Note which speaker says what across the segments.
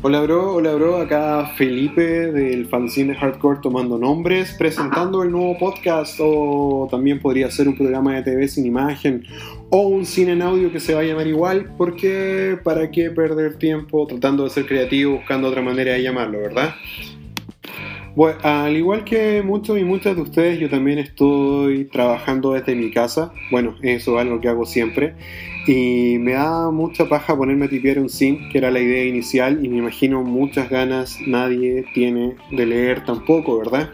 Speaker 1: Hola bro, hola bro, acá Felipe del fanzine Hardcore tomando nombres, presentando el nuevo podcast. O también podría ser un programa de TV sin imagen o un cine en audio que se va a llamar igual, porque para qué perder tiempo tratando de ser creativo, buscando otra manera de llamarlo, ¿verdad? Bueno, al igual que muchos y muchas de ustedes, yo también estoy trabajando desde mi casa. Bueno, eso es algo que hago siempre. Y me da mucha paja ponerme a tipear un sim, que era la idea inicial, y me imagino muchas ganas nadie tiene de leer tampoco, ¿verdad?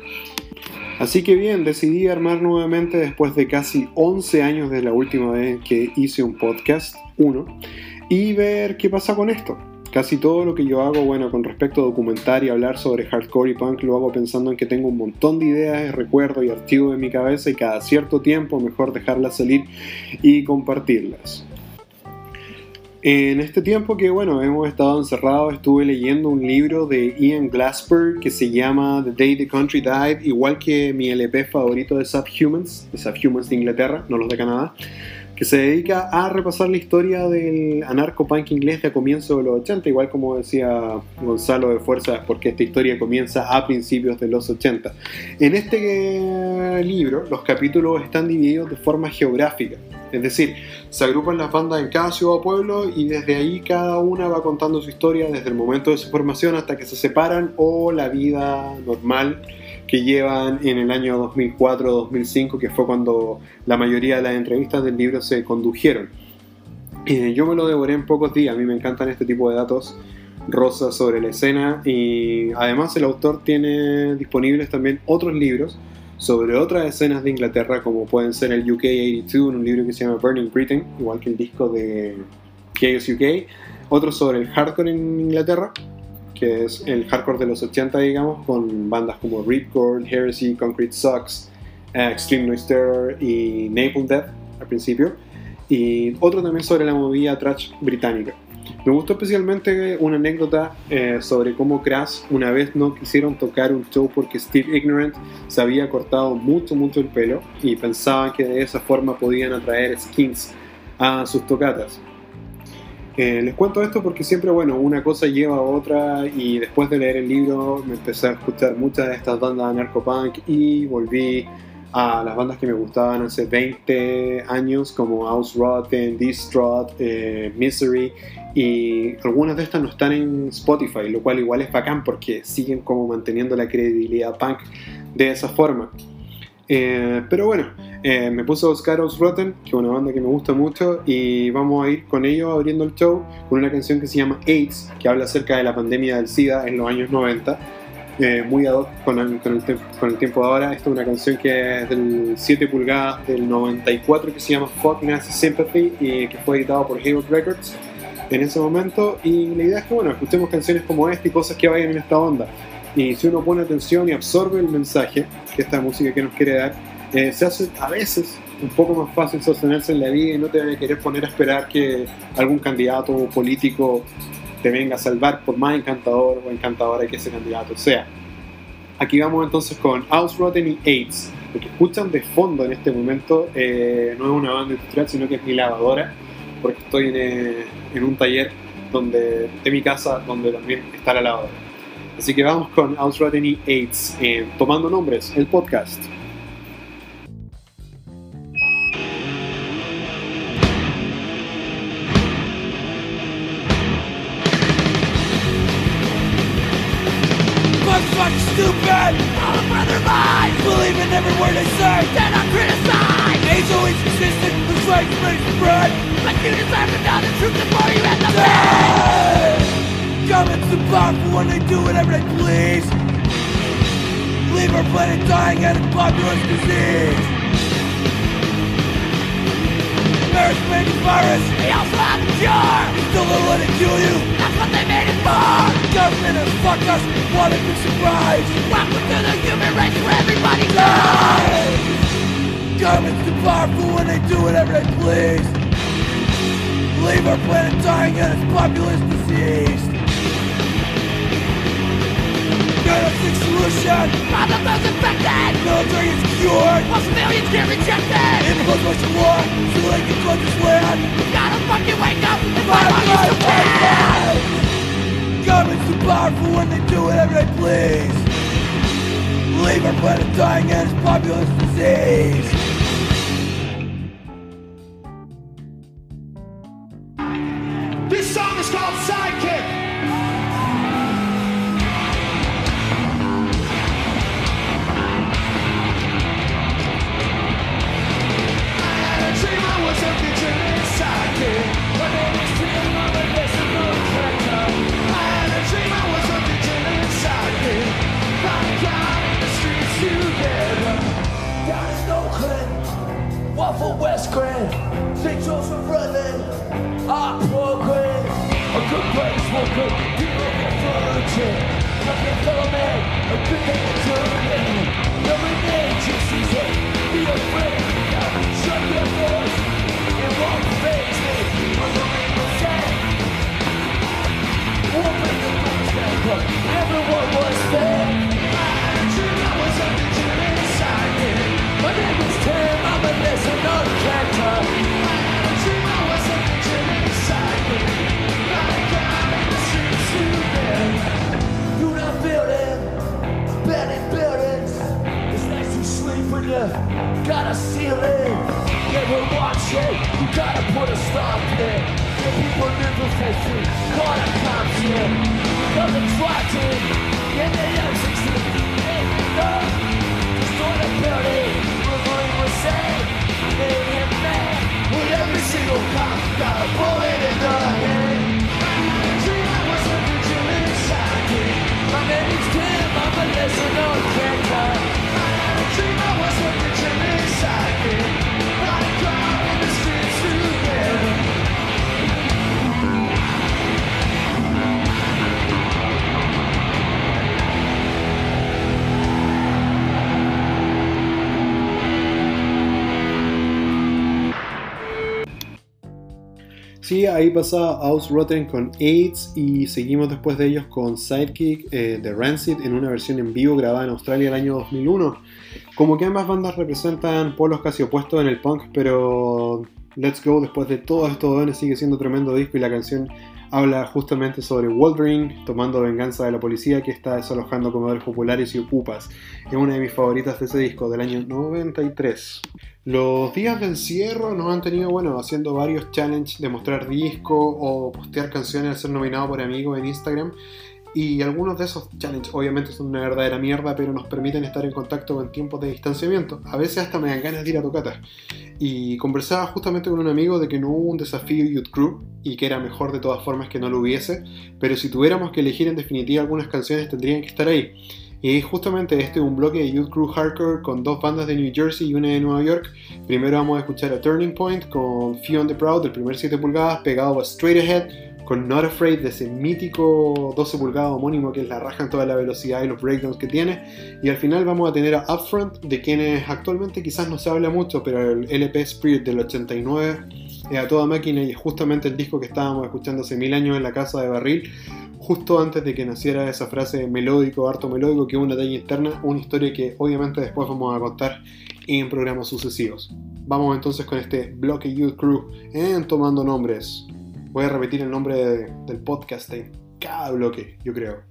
Speaker 1: Así que bien, decidí armar nuevamente después de casi 11 años de la última vez que hice un podcast, uno, y ver qué pasa con esto. Casi todo lo que yo hago, bueno, con respecto a documentar y hablar sobre hardcore y punk, lo hago pensando en que tengo un montón de ideas, recuerdos y archivos en mi cabeza y cada cierto tiempo mejor dejarlas salir y compartirlas. En este tiempo que, bueno, hemos estado encerrados, estuve leyendo un libro de Ian Glasper que se llama The Day the Country Died, igual que mi LP favorito de Subhumans, de Subhumans de Inglaterra, no los de Canadá que se dedica a repasar la historia del anarco-punk inglés de comienzo de los 80, igual como decía Gonzalo de Fuerza, porque esta historia comienza a principios de los 80. En este libro, los capítulos están divididos de forma geográfica, es decir, se agrupan las bandas en cada ciudad o pueblo y desde ahí cada una va contando su historia desde el momento de su formación hasta que se separan o la vida normal que llevan en el año 2004-2005, que fue cuando la mayoría de las entrevistas del libro se condujeron. Eh, yo me lo devoré en pocos días, a mí me encantan este tipo de datos rosas sobre la escena. Y además el autor tiene disponibles también otros libros sobre otras escenas de Inglaterra como pueden ser el UK 82, un libro que se llama Burning Britain, igual que el disco de Chaos UK, otro sobre el hardcore en Inglaterra que es el hardcore de los 80, digamos, con bandas como Ripcord, Heresy, Concrete Sucks, eh, Extreme Noise Terror y Napalm Death al principio. Y otro también sobre la movida trash británica. Me gustó especialmente una anécdota eh, sobre cómo Crash una vez no quisieron tocar un show porque Steve Ignorant se había cortado mucho, mucho el pelo y pensaban que de esa forma podían atraer skins a sus tocatas. Les cuento esto porque siempre, bueno, una cosa lleva a otra y después de leer el libro me empecé a escuchar muchas de estas bandas de narcopunk y volví a las bandas que me gustaban hace 20 años como House Rotten, Distraught, eh, Misery y algunas de estas no están en Spotify, lo cual igual es bacán porque siguen como manteniendo la credibilidad punk de esa forma. Eh, pero bueno, eh, me puse a buscar Rotten, que es una banda que me gusta mucho, y vamos a ir con ellos abriendo el show con una canción que se llama AIDS, que habla acerca de la pandemia del SIDA en los años 90. Eh, muy ad hoc con el, con, el tiempo de ahora. Esta es una canción que es del 7 pulgadas del 94 que se llama Fuck Nazi Sympathy y que fue editado por Hayward Records en ese momento. Y la idea es que, bueno, escuchemos canciones como esta y cosas que vayan en esta onda. Y si uno pone atención y absorbe el mensaje que esta música que nos quiere dar, eh, se hace a veces un poco más fácil sostenerse en la vida y no te van a querer poner a esperar que algún candidato político te venga a salvar por más encantador o encantadora que ese candidato sea. Aquí vamos entonces con House Rotten y AIDS. Lo que escuchan de fondo en este momento eh, no es una banda industrial, sino que es mi lavadora, porque estoy en, eh, en un taller donde, de mi casa donde también está la lavadora. Así que vamos con House Rotten y AIDS, tomando nombres, el podcast.
Speaker 2: Leave our planet dying and its populace diseased! Genetic solution! Problem those infected! Military is cured! While civilians get rejected! Impose martial law so they can flood this land! Gotta fucking wake up and fight while you can! Government's too powerful when they do whatever they please. Leave our planet dying and its populous disease.
Speaker 1: Sí, ahí pasa House Rotten con AIDS y seguimos después de ellos con Sidekick eh, de Rancid en una versión en vivo grabada en Australia el año 2001. Como que ambas bandas representan polos casi opuestos en el punk, pero Let's Go después de todos estos años sigue siendo tremendo disco y la canción habla justamente sobre Wolverine tomando venganza de la policía que está desalojando comedores populares y ocupas. Es una de mis favoritas de ese disco del año 93. Los días de encierro nos han tenido, bueno, haciendo varios challenges de mostrar disco o postear canciones al ser nominado por amigos en Instagram. Y algunos de esos challenges obviamente son una verdadera mierda, pero nos permiten estar en contacto en tiempos de distanciamiento. A veces hasta me dan ganas de ir a tocatas. Y conversaba justamente con un amigo de que no hubo un desafío Youth y que era mejor de todas formas que no lo hubiese, pero si tuviéramos que elegir en definitiva algunas canciones tendrían que estar ahí. Y justamente este es un bloque de Youth Crew Hardcore con dos bandas de New Jersey y una de Nueva York. Primero vamos a escuchar a Turning Point con Few on the Proud del primer 7 pulgadas pegado a Straight Ahead con Not Afraid de ese mítico 12 pulgadas homónimo que es la raja en toda la velocidad y los breakdowns que tiene. Y al final vamos a tener a Upfront, de quienes actualmente quizás no se habla mucho, pero el LP Spirit del 89 es a toda máquina y es justamente el disco que estábamos escuchando hace mil años en la casa de Barril, justo antes de que naciera esa frase melódico, harto melódico, que es una talla interna, una historia que obviamente después vamos a contar en programas sucesivos. Vamos entonces con este bloque Youth Crew en Tomando Nombres. Voy a repetir el nombre de- del podcast en cada bloque, yo creo.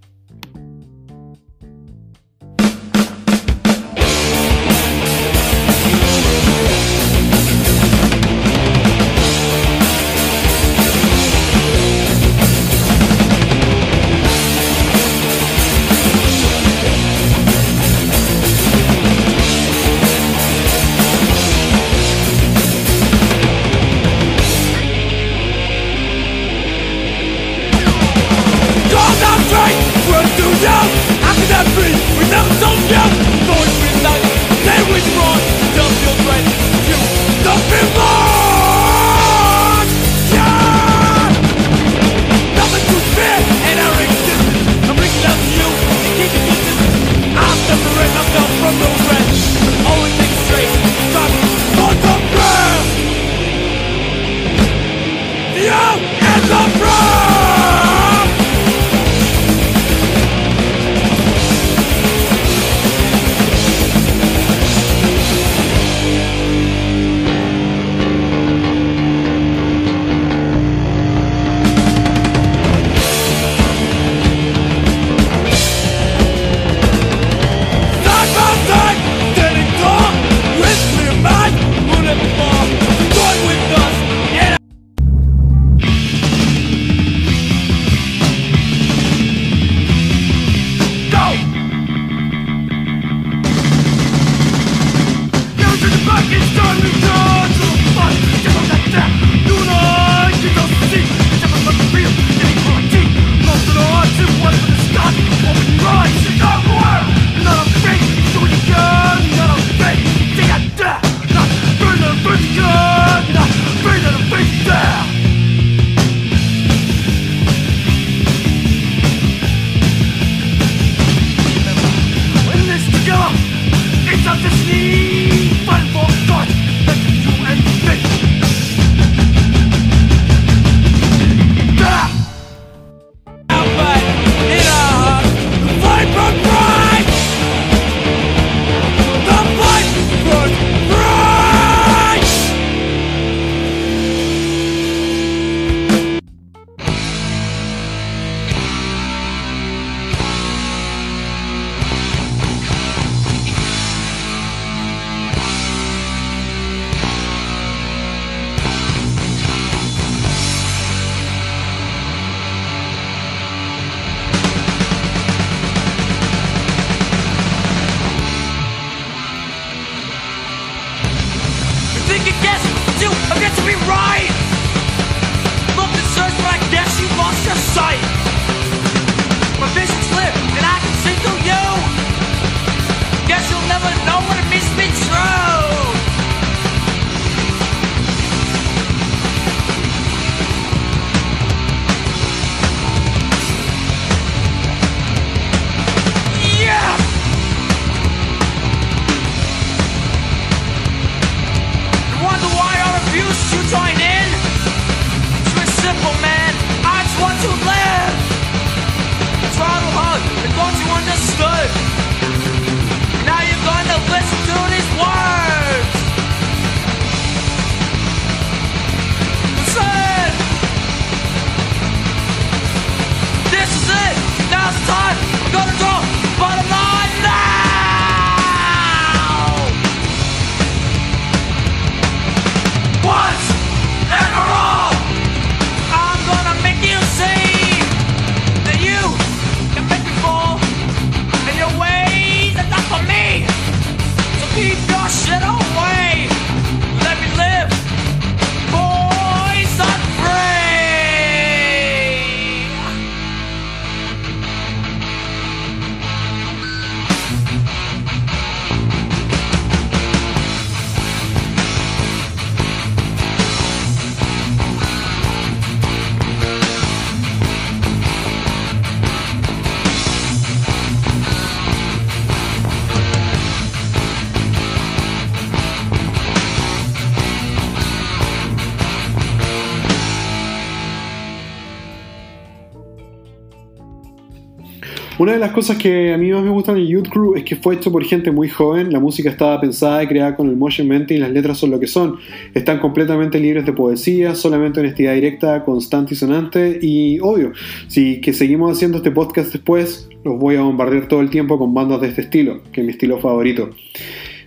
Speaker 1: Una de las cosas que a mí más me gustan en Youth Crew es que fue hecho por gente muy joven, la música estaba pensada y creada con el motion mente y las letras son lo que son. Están completamente libres de poesía, solamente honestidad directa, constante y sonante y obvio, si que seguimos haciendo este podcast después, los voy a bombardear todo el tiempo con bandas de este estilo, que es mi estilo favorito.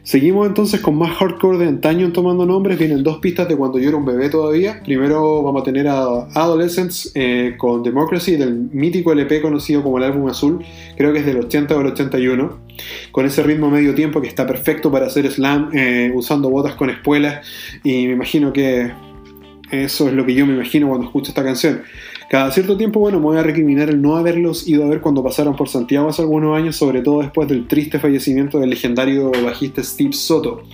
Speaker 1: Seguimos entonces con más hardcore de antaño tomando nombres. Vienen dos pistas de cuando yo era un bebé todavía. Primero vamos a tener a Adolescents eh, con Democracy del mítico LP conocido como el álbum azul. Creo que es del 80 o del 81. Con ese ritmo medio tiempo que está perfecto para hacer slam eh, usando botas con espuelas. Y me imagino que eso es lo que yo me imagino cuando escucho esta canción. Cada cierto tiempo, bueno, me voy a recriminar el no haberlos ido a ver cuando pasaron por Santiago hace algunos años, sobre todo después del triste fallecimiento del legendario bajista Steve Soto.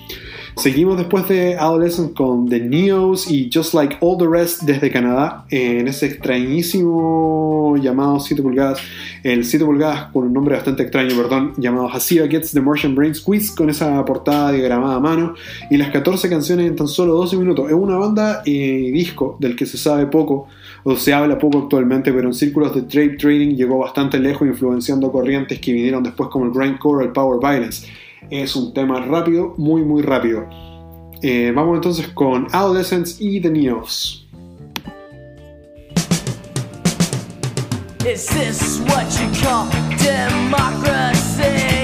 Speaker 1: Seguimos después de Adolescent con The Neos y Just Like All the Rest desde Canadá, en ese extrañísimo llamado 7 pulgadas, el 7 pulgadas con un nombre bastante extraño, perdón, llamado Hasiba Gets the Martian Brain Squeeze, con esa portada diagramada a mano y las 14 canciones en tan solo 12 minutos. Es una banda y disco del que se sabe poco o se habla poco actualmente, pero en círculos de trade trading llegó bastante lejos, influenciando corrientes que vinieron después como el grindcore el power violence. Es un tema rápido, muy muy rápido. Eh, vamos entonces con Adolescents y The Neos.
Speaker 2: Is this what you call democracy?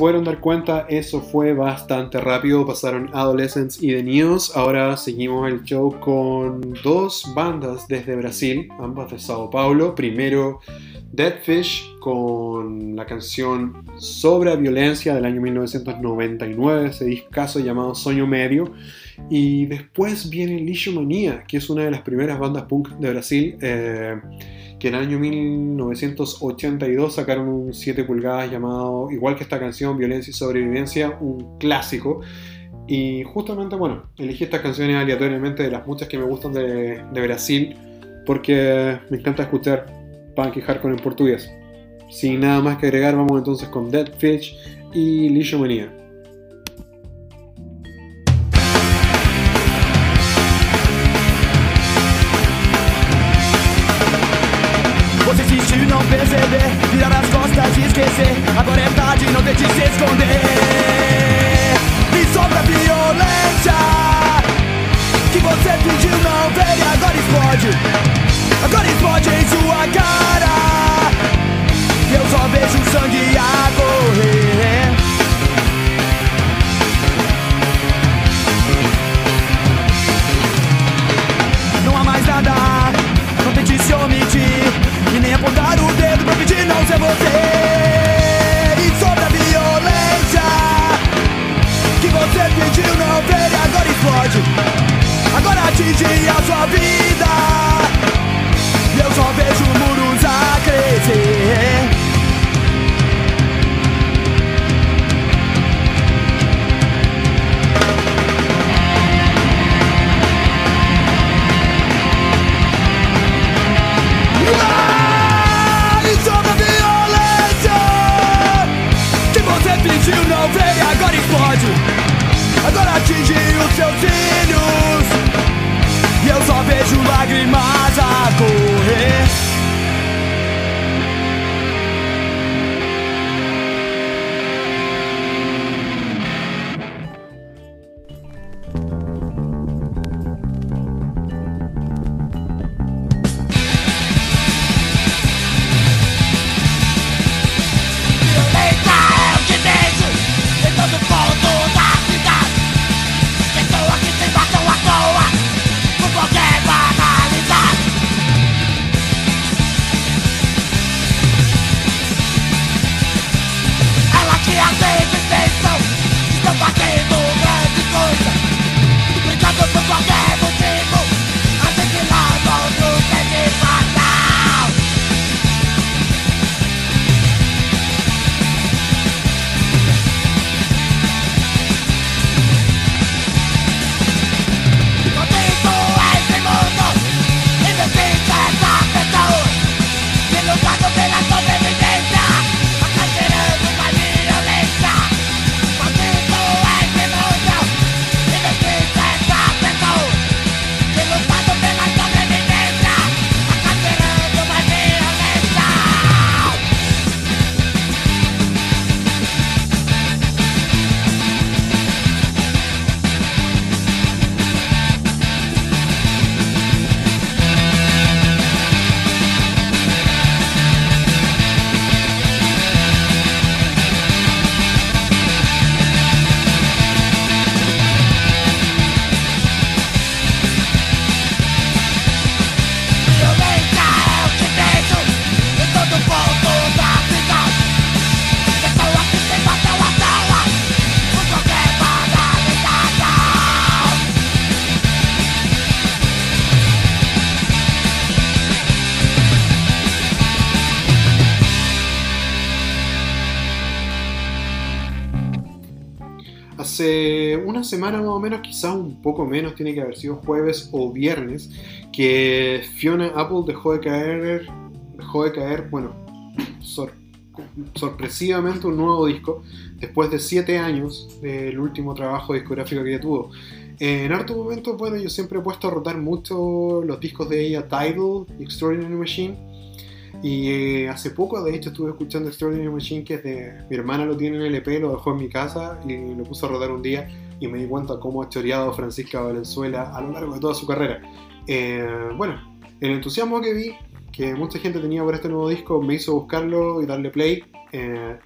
Speaker 1: Pudieron dar cuenta, eso fue bastante rápido. Pasaron Adolescents y The News. Ahora seguimos el show con dos bandas desde Brasil, ambas de Sao Paulo. Primero, Deadfish con la canción Sobre Violencia del año 1999, ese discazo llamado Sueño Medio. Y después viene Lishomania, que es una de las primeras bandas punk de Brasil. eh, que en el año 1982 sacaron un 7 pulgadas llamado, igual que esta canción, Violencia y Sobrevivencia, un clásico. Y justamente, bueno, elegí estas canciones aleatoriamente de las muchas que me gustan de, de Brasil, porque me encanta escuchar punk y hardcore en portugués. Sin nada más que agregar, vamos entonces con Dead Fish y Lishomania. Semana más o menos, quizás un poco menos, tiene que haber sido jueves o viernes, que Fiona Apple dejó de caer, dejó de caer, bueno, sor- sorpresivamente un nuevo disco, después de 7 años del último trabajo discográfico que ella tuvo. En hartos momentos, bueno, yo siempre he puesto a rotar mucho los discos de ella, Tidal, Extraordinary Machine, y eh, hace poco, de hecho, estuve escuchando Extraordinary Machine, que es de mi hermana lo tiene en LP, lo dejó en mi casa y lo puso a rodar un día y me di cuenta cómo ha choreado Francisca Valenzuela a lo largo de toda su carrera. Eh, bueno, el entusiasmo que vi que mucha gente tenía por este nuevo disco me hizo buscarlo y darle play. Eh,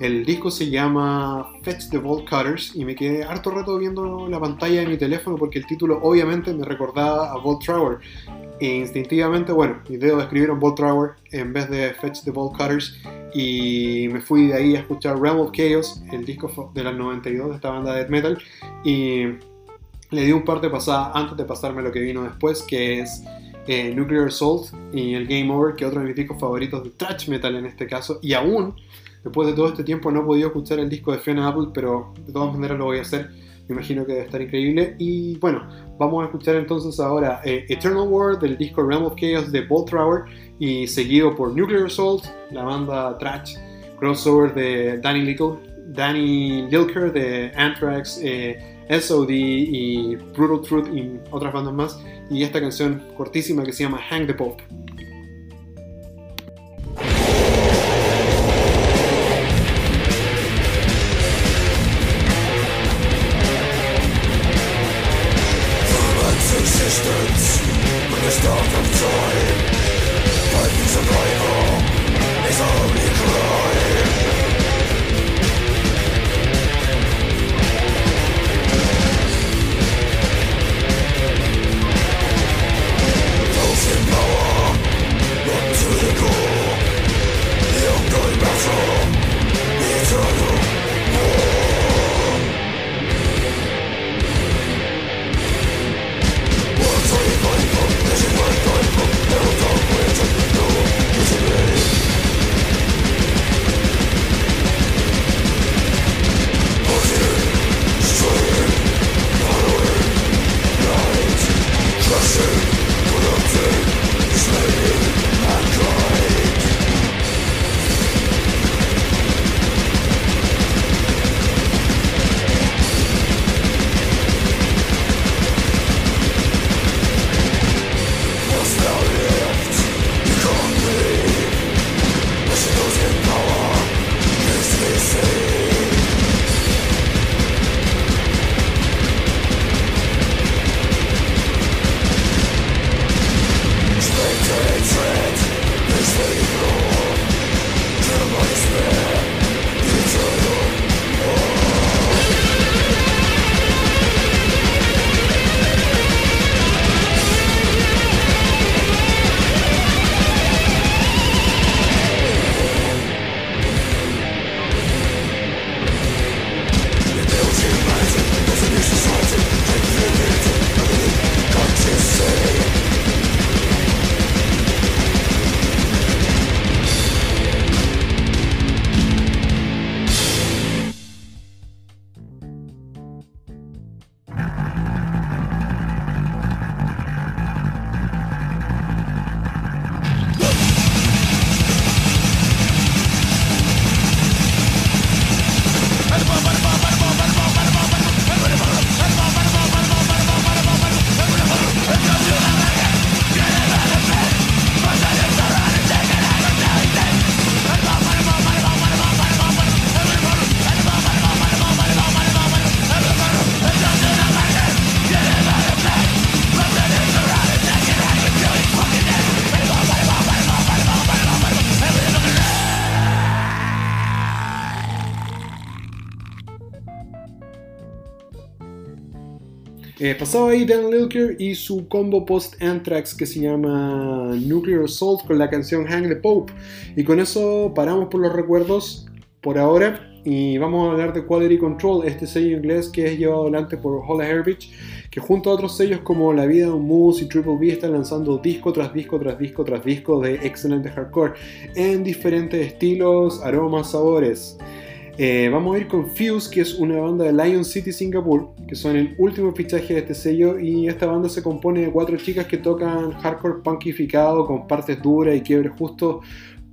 Speaker 1: el disco se llama Fetch the Vault Cutters y me quedé harto rato viendo la pantalla de mi teléfono porque el título obviamente me recordaba a Vault Trower. Instintivamente, bueno, mis dedos escribieron Vault Trower en vez de Fetch the Vault Cutters y me fui de ahí a escuchar Realm of Chaos, el disco de las 92 de esta banda de death metal y le di un par de pasadas antes de pasarme lo que vino después, que es eh, Nuclear Assault y el Game Over, que otro de mis discos favoritos de thrash metal en este caso, y aún después de todo este tiempo no he podido escuchar el disco de Fiona Apple, pero de todas maneras lo voy a hacer. Me imagino que debe estar increíble. Y bueno, vamos a escuchar entonces ahora eh, Eternal War del disco Realm of Chaos de Bolt Trower y seguido por Nuclear Assault, la banda thrash crossover de Danny Little, Danny Lilker de Anthrax, eh, SOD y Brutal Truth y otras bandas más. Y esta canción cortísima que se llama Hang the Pope. Eh, pasaba ahí Dan Lilker y su combo post-Anthrax que se llama Nuclear Assault con la canción Hang the Pope. Y con eso paramos por los recuerdos por ahora y vamos a hablar de Quality Control, este sello inglés que es llevado adelante por Holla Herbich, que junto a otros sellos como La Vida de un Moose y Triple B están lanzando disco tras disco tras disco tras disco de excelente hardcore en diferentes estilos, aromas, sabores. Eh, vamos a ir con Fuse, que es una banda de Lion City, Singapur, que son el último fichaje de este sello. Y esta banda se compone de cuatro chicas que tocan hardcore punkificado con partes duras y quiebres justo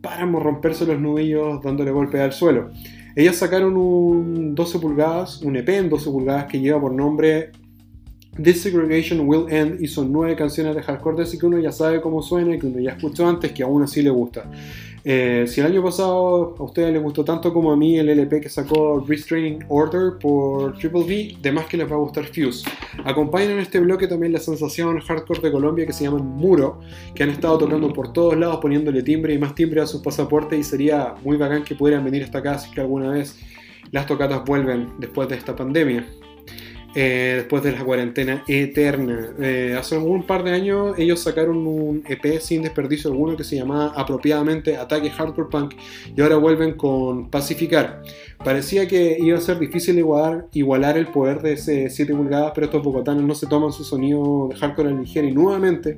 Speaker 1: para romperse los nudillos dándole golpe al suelo. Ellas sacaron un 12 pulgadas, un EP en 12 pulgadas que lleva por nombre This Segregation Will End son nueve canciones de hardcore, así que uno ya sabe cómo suena y que uno ya escuchó antes, que aún así le gusta. Eh, si el año pasado a ustedes les gustó tanto como a mí el LP que sacó Restraining Order por Triple V, de más que les va a gustar Fuse. Acompañan en este bloque también la sensación hardcore de Colombia que se llaman Muro, que han estado tocando por todos lados poniéndole timbre y más timbre a sus pasaportes y sería muy bacán que pudieran venir hasta acá si alguna vez las tocatas vuelven después de esta pandemia. Eh, después de la cuarentena eterna. Eh, hace un par de años ellos sacaron un EP sin desperdicio alguno que se llamaba apropiadamente Ataque Hardcore Punk y ahora vuelven con Pacificar. Parecía que iba a ser difícil igualar, igualar el poder de ese 7 pulgadas, pero estos bogotanos no se toman su sonido de hardcore ligero y nuevamente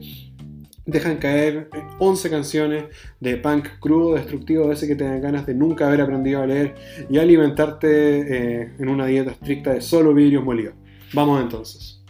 Speaker 1: dejan caer 11 canciones de punk crudo, destructivo, de ese que te dan ganas de nunca haber aprendido a leer y alimentarte eh, en una dieta estricta de solo vidrios molidos. Vamos entonces.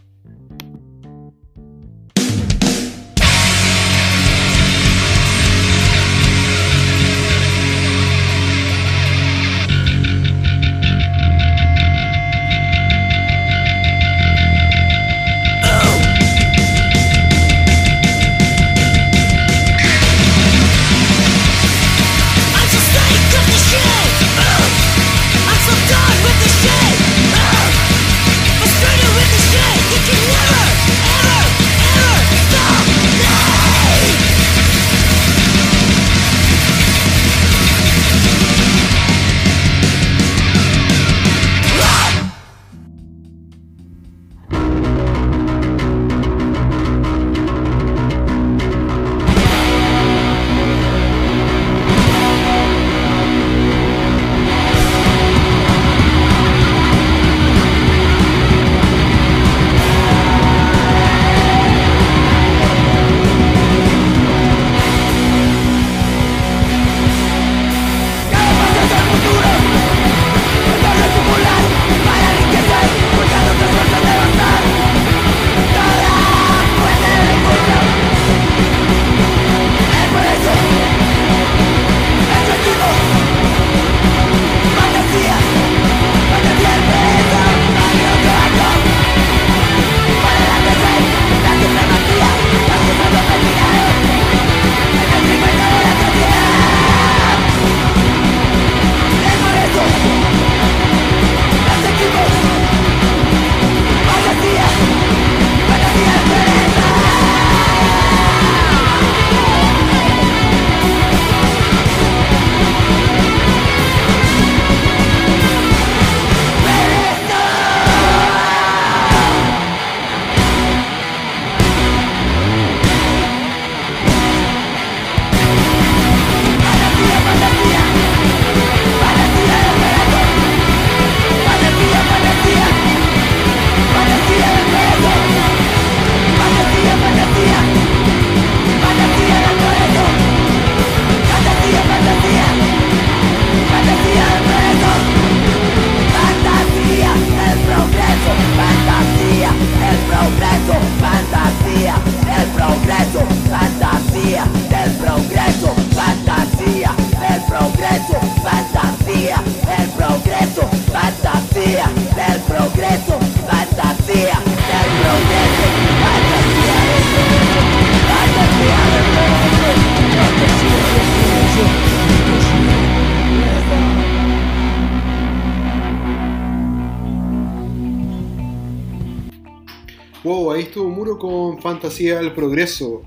Speaker 1: Con Fantasía del Progreso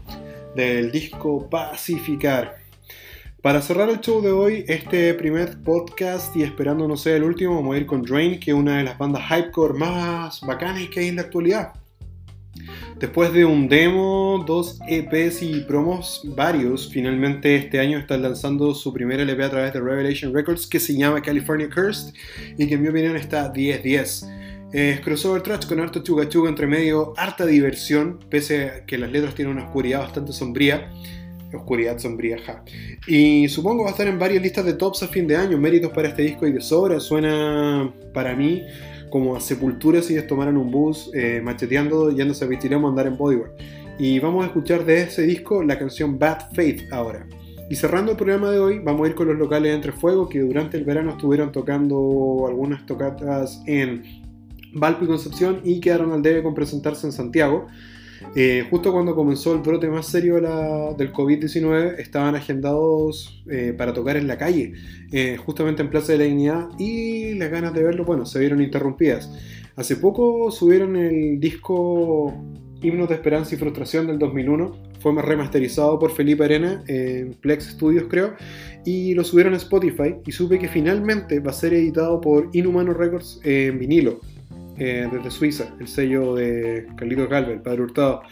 Speaker 1: del disco Pacificar. Para cerrar el show de hoy, este primer podcast y esperando no sea el último, vamos a ir con Drain, que es una de las bandas hypecore más bacanas que hay en la actualidad. Después de un demo, dos EPs y promos varios, finalmente este año están lanzando su primer LP a través de Revelation Records que se llama California Cursed y que en mi opinión está 10-10. Es crossover trash con harto chuga entre medio, harta diversión, pese a que las letras tienen una oscuridad bastante sombría. Oscuridad sombría, ja. Y supongo va a estar en varias listas de tops a fin de año. Méritos para este disco y de sobra. Suena para mí como a Sepultura si ellos tomaran un bus eh, macheteando, yéndose a Vistiremo a andar en bodyboard. Y vamos a escuchar de ese disco la canción Bad Faith ahora. Y cerrando el programa de hoy, vamos a ir con los locales de Entre Fuego que durante el verano estuvieron tocando algunas tocatas en Valpo y Concepción y quedaron al debe con presentarse en Santiago. Eh, justo cuando comenzó el brote más serio de la- del COVID-19, estaban agendados eh, para tocar en la calle, eh, justamente en Plaza de la Dignidad, y las ganas de verlo, bueno, se vieron interrumpidas. Hace poco subieron el disco Himnos de Esperanza y Frustración del 2001, fue remasterizado por Felipe Arena en Plex Studios, creo, y lo subieron a Spotify, y supe que finalmente va a ser editado por Inhumano Records en vinilo eh, desde Suiza, el sello de Carlito Calve, el padre Hurtado.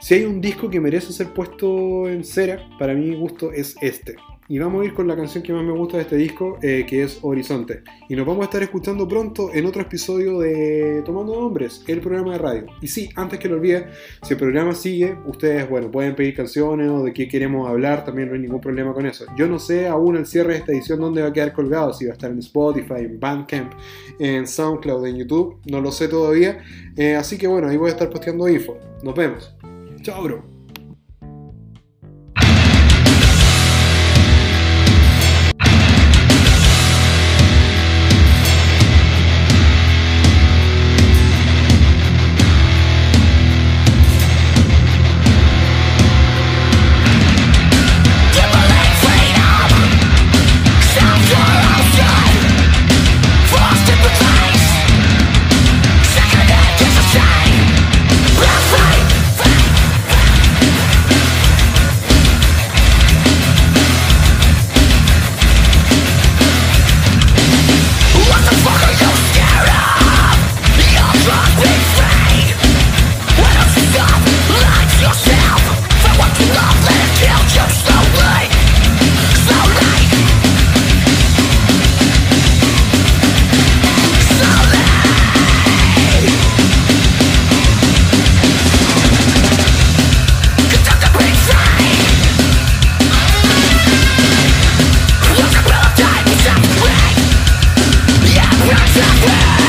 Speaker 1: Si hay un disco que merece ser puesto en cera, para mi gusto es este. Y vamos a ir con la canción que más me gusta de este disco, eh, que es Horizonte. Y nos vamos a estar escuchando pronto en otro episodio de Tomando Nombres, el programa de radio. Y sí, antes que lo olvide, si el programa sigue, ustedes, bueno, pueden pedir canciones o de qué queremos hablar, también no hay ningún problema con eso. Yo no sé aún al cierre de esta edición dónde va a quedar colgado, si va a estar en Spotify, en Bandcamp, en SoundCloud, en YouTube, no lo sé todavía. Eh, así que bueno, ahí voy a estar posteando info. Nos vemos. Chao, bro. Yeah.